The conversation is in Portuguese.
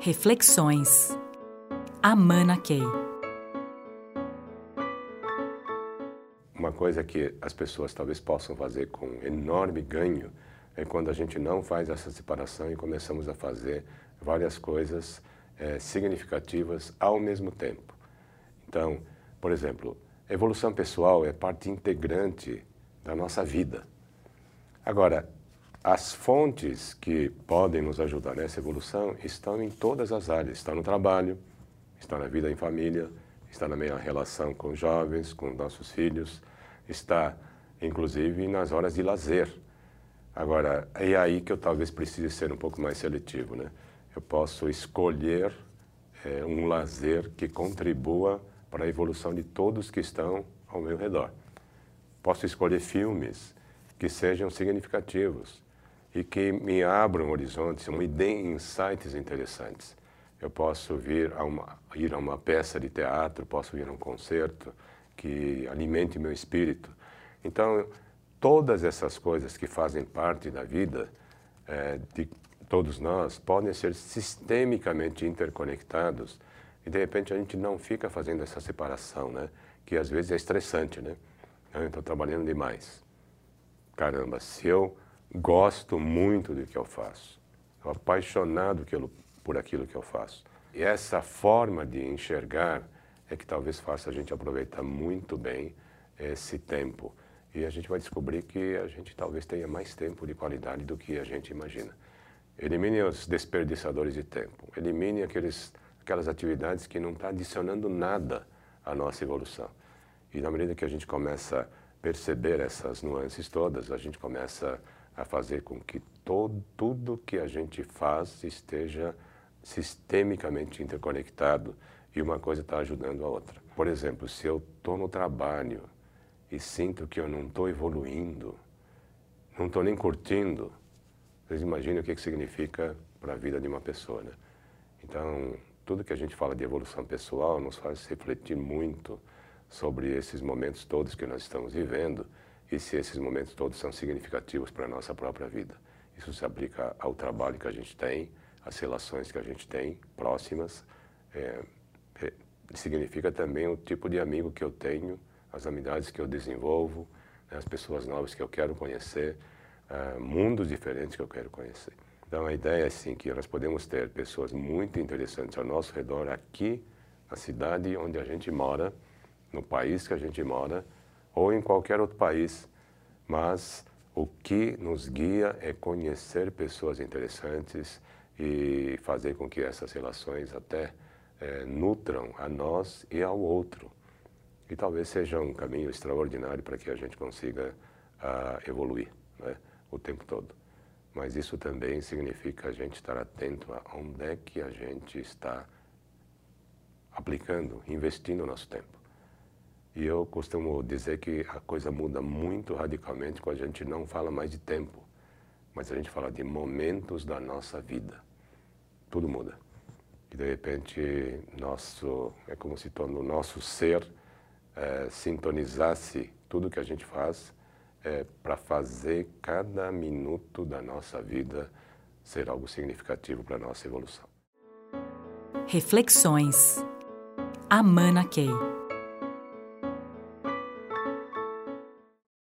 Reflexões. Amana Key. Uma coisa que as pessoas talvez possam fazer com enorme ganho é quando a gente não faz essa separação e começamos a fazer várias coisas é, significativas ao mesmo tempo. Então, por exemplo, evolução pessoal é parte integrante da nossa vida. Agora, as fontes que podem nos ajudar nessa evolução estão em todas as áreas. Está no trabalho, está na vida em família, está na minha relação com jovens, com nossos filhos, está inclusive nas horas de lazer. Agora, é aí que eu talvez precise ser um pouco mais seletivo. Né? Eu posso escolher é, um lazer que contribua para a evolução de todos que estão ao meu redor. Posso escolher filmes que sejam significativos e que me abram horizontes, me deem insights interessantes. Eu posso vir a uma, ir a uma peça de teatro, posso ir a um concerto que alimente meu espírito. Então, todas essas coisas que fazem parte da vida é, de todos nós podem ser sistemicamente interconectados e de repente a gente não fica fazendo essa separação, né? Que às vezes é estressante, né? Eu estou trabalhando demais. Caramba, se eu gosto muito do que eu faço. Estou apaixonado por aquilo que eu faço. E essa forma de enxergar é que talvez faça a gente aproveitar muito bem esse tempo. E a gente vai descobrir que a gente talvez tenha mais tempo de qualidade do que a gente imagina. Elimine os desperdiçadores de tempo. Elimine aqueles, aquelas atividades que não estão tá adicionando nada à nossa evolução. E na medida que a gente começa a perceber essas nuances todas, a gente começa a a fazer com que todo, tudo que a gente faz esteja sistemicamente interconectado e uma coisa está ajudando a outra. Por exemplo, se eu estou no trabalho e sinto que eu não estou evoluindo, não estou nem curtindo, vocês imaginam o que, que significa para a vida de uma pessoa, né? Então, tudo que a gente fala de evolução pessoal nos faz refletir muito sobre esses momentos todos que nós estamos vivendo e se esses momentos todos são significativos para a nossa própria vida. Isso se aplica ao trabalho que a gente tem, às relações que a gente tem próximas, é, é, significa também o tipo de amigo que eu tenho, as amizades que eu desenvolvo, né, as pessoas novas que eu quero conhecer, uh, mundos diferentes que eu quero conhecer. Então a ideia é assim que nós podemos ter pessoas muito interessantes ao nosso redor aqui na cidade onde a gente mora, no país que a gente mora, ou em qualquer outro país, mas o que nos guia é conhecer pessoas interessantes e fazer com que essas relações até é, nutram a nós e ao outro. E talvez seja um caminho extraordinário para que a gente consiga uh, evoluir né, o tempo todo. Mas isso também significa a gente estar atento a onde é que a gente está aplicando, investindo o nosso tempo. E eu costumo dizer que a coisa muda muito radicalmente quando a gente não fala mais de tempo, mas a gente fala de momentos da nossa vida. Tudo muda. E de repente, nosso, é como se todo o nosso ser é, sintonizasse tudo que a gente faz é, para fazer cada minuto da nossa vida ser algo significativo para a nossa evolução. Reflexões. Amana Key.